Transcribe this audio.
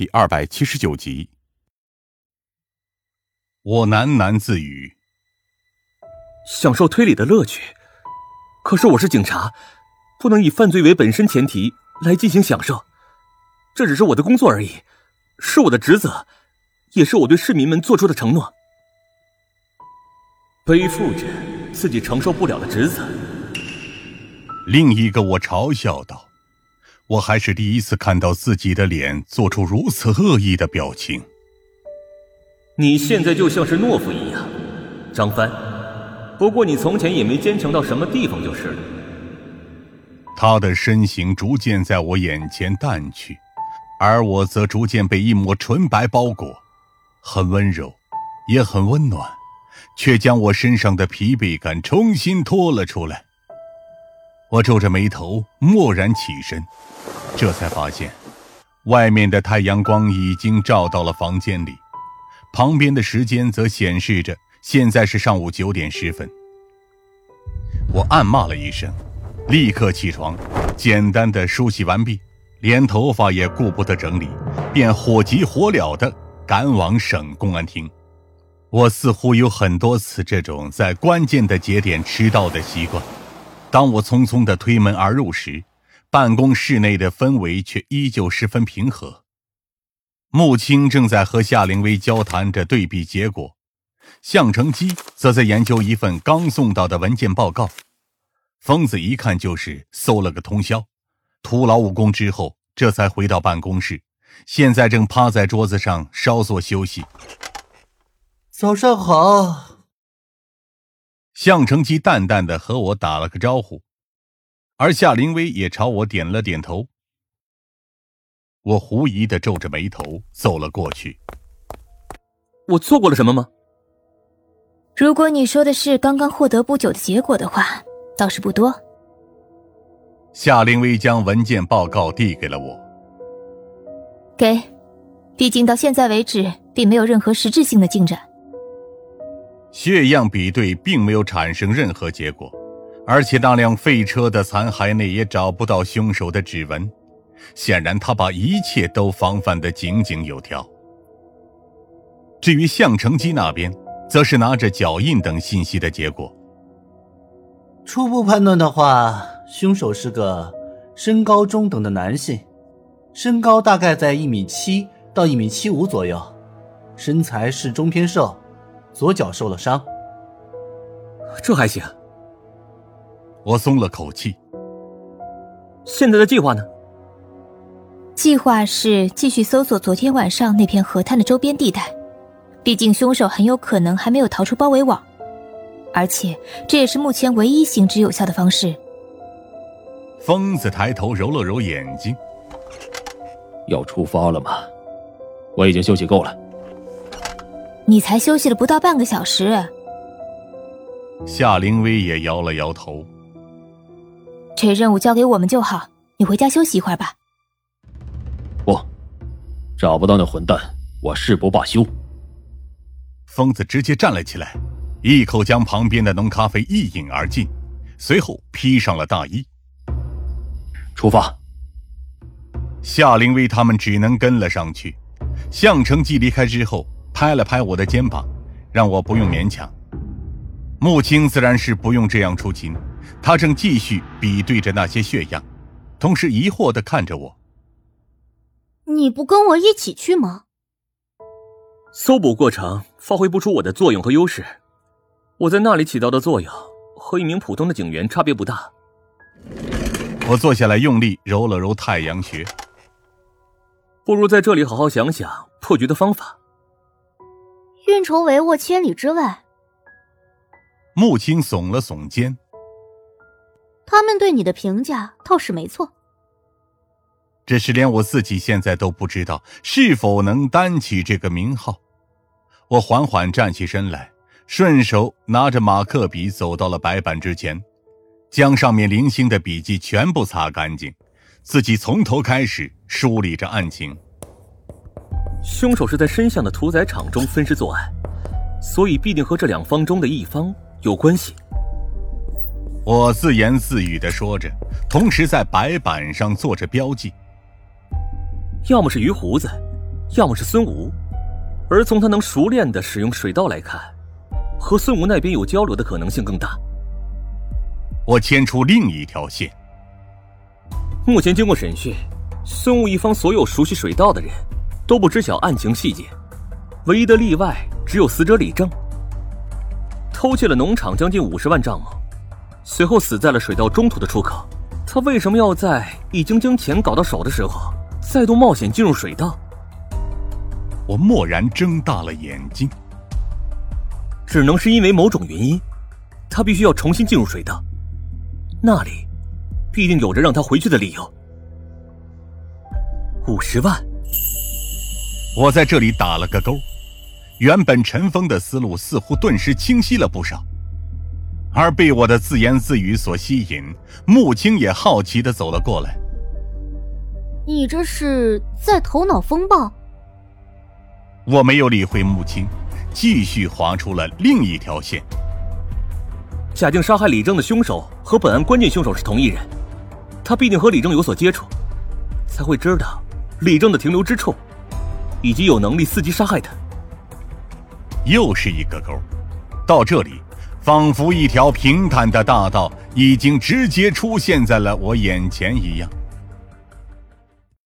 第二百七十九集，我喃喃自语：“享受推理的乐趣。可是我是警察，不能以犯罪为本身前提来进行享受。这只是我的工作而已，是我的职责，也是我对市民们做出的承诺。背负着自己承受不了的职责。”另一个我嘲笑道。我还是第一次看到自己的脸做出如此恶意的表情。你现在就像是懦夫一样，张帆。不过你从前也没坚强到什么地方就是了。他的身形逐渐在我眼前淡去，而我则逐渐被一抹纯白包裹，很温柔，也很温暖，却将我身上的疲惫感重新拖了出来。我皱着眉头，蓦然起身。这才发现，外面的太阳光已经照到了房间里，旁边的时间则显示着现在是上午九点十分。我暗骂了一声，立刻起床，简单的梳洗完毕，连头发也顾不得整理，便火急火燎的赶往省公安厅。我似乎有很多次这种在关键的节点迟到的习惯。当我匆匆的推门而入时，办公室内的氛围却依旧十分平和。穆青正在和夏灵薇交谈着对比结果，向成基则在研究一份刚送到的文件报告。疯子一看就是搜了个通宵，徒劳无功之后，这才回到办公室，现在正趴在桌子上稍作休息。早上好。向成基淡淡的和我打了个招呼。而夏灵薇也朝我点了点头，我狐疑的皱着眉头走了过去。我错过了什么吗？如果你说的是刚刚获得不久的结果的话，倒是不多。夏灵薇将文件报告递给了我，给，毕竟到现在为止并没有任何实质性的进展。血样比对并没有产生任何结果。而且那辆废车的残骸内也找不到凶手的指纹，显然他把一切都防范得井井有条。至于向成基那边，则是拿着脚印等信息的结果。初步判断的话，凶手是个身高中等的男性，身高大概在一米七到一米七五左右，身材是中偏瘦，左脚受了伤。这还行。我松了口气。现在的计划呢？计划是继续搜索昨天晚上那片河滩的周边地带，毕竟凶手很有可能还没有逃出包围网，而且这也是目前唯一行之有效的方式。疯子抬头揉了揉眼睛，要出发了吗？我已经休息够了。你才休息了不到半个小时。夏灵薇也摇了摇头。这任务交给我们就好，你回家休息一会儿吧。不，找不到那混蛋，我誓不罢休。疯子直接站了起来，一口将旁边的浓咖啡一饮而尽，随后披上了大衣。出发。夏灵薇他们只能跟了上去。向成基离开之后，拍了拍我的肩膀，让我不用勉强。穆青自然是不用这样出勤。他正继续比对着那些血样，同时疑惑的看着我。你不跟我一起去吗？搜捕过程发挥不出我的作用和优势，我在那里起到的作用和一名普通的警员差别不大。我坐下来，用力揉了揉太阳穴。不如在这里好好想想破局的方法。运筹帷幄千里之外。穆青耸了耸肩。他们对你的评价倒是没错，只是连我自己现在都不知道是否能担起这个名号。我缓缓站起身来，顺手拿着马克笔走到了白板之前，将上面零星的笔记全部擦干净，自己从头开始梳理着案情。凶手是在深巷的屠宰场中分尸作案，所以必定和这两方中的一方有关系。我自言自语的说着，同时在白板上做着标记。要么是鱼胡子，要么是孙吴，而从他能熟练的使用水道来看，和孙吴那边有交流的可能性更大。我牵出另一条线。目前经过审讯，孙吴一方所有熟悉水道的人，都不知晓案情细节，唯一的例外只有死者李正。偷窃了农场将近五十万账目，随后死在了水道中途的出口。他为什么要在已经将钱搞到手的时候，再度冒险进入水道？我蓦然睁大了眼睛。只能是因为某种原因，他必须要重新进入水道。那里，必定有着让他回去的理由。五十万，我在这里打了个勾。原本陈峰的思路似乎顿时清晰了不少，而被我的自言自语所吸引，穆青也好奇的走了过来。你这是在头脑风暴？我没有理会穆青，继续划出了另一条线。假定杀害李正的凶手和本案关键凶手是同一人，他必定和李正有所接触，才会知道李正的停留之处，以及有能力伺机杀害他。又是一个沟，到这里，仿佛一条平坦的大道已经直接出现在了我眼前一样。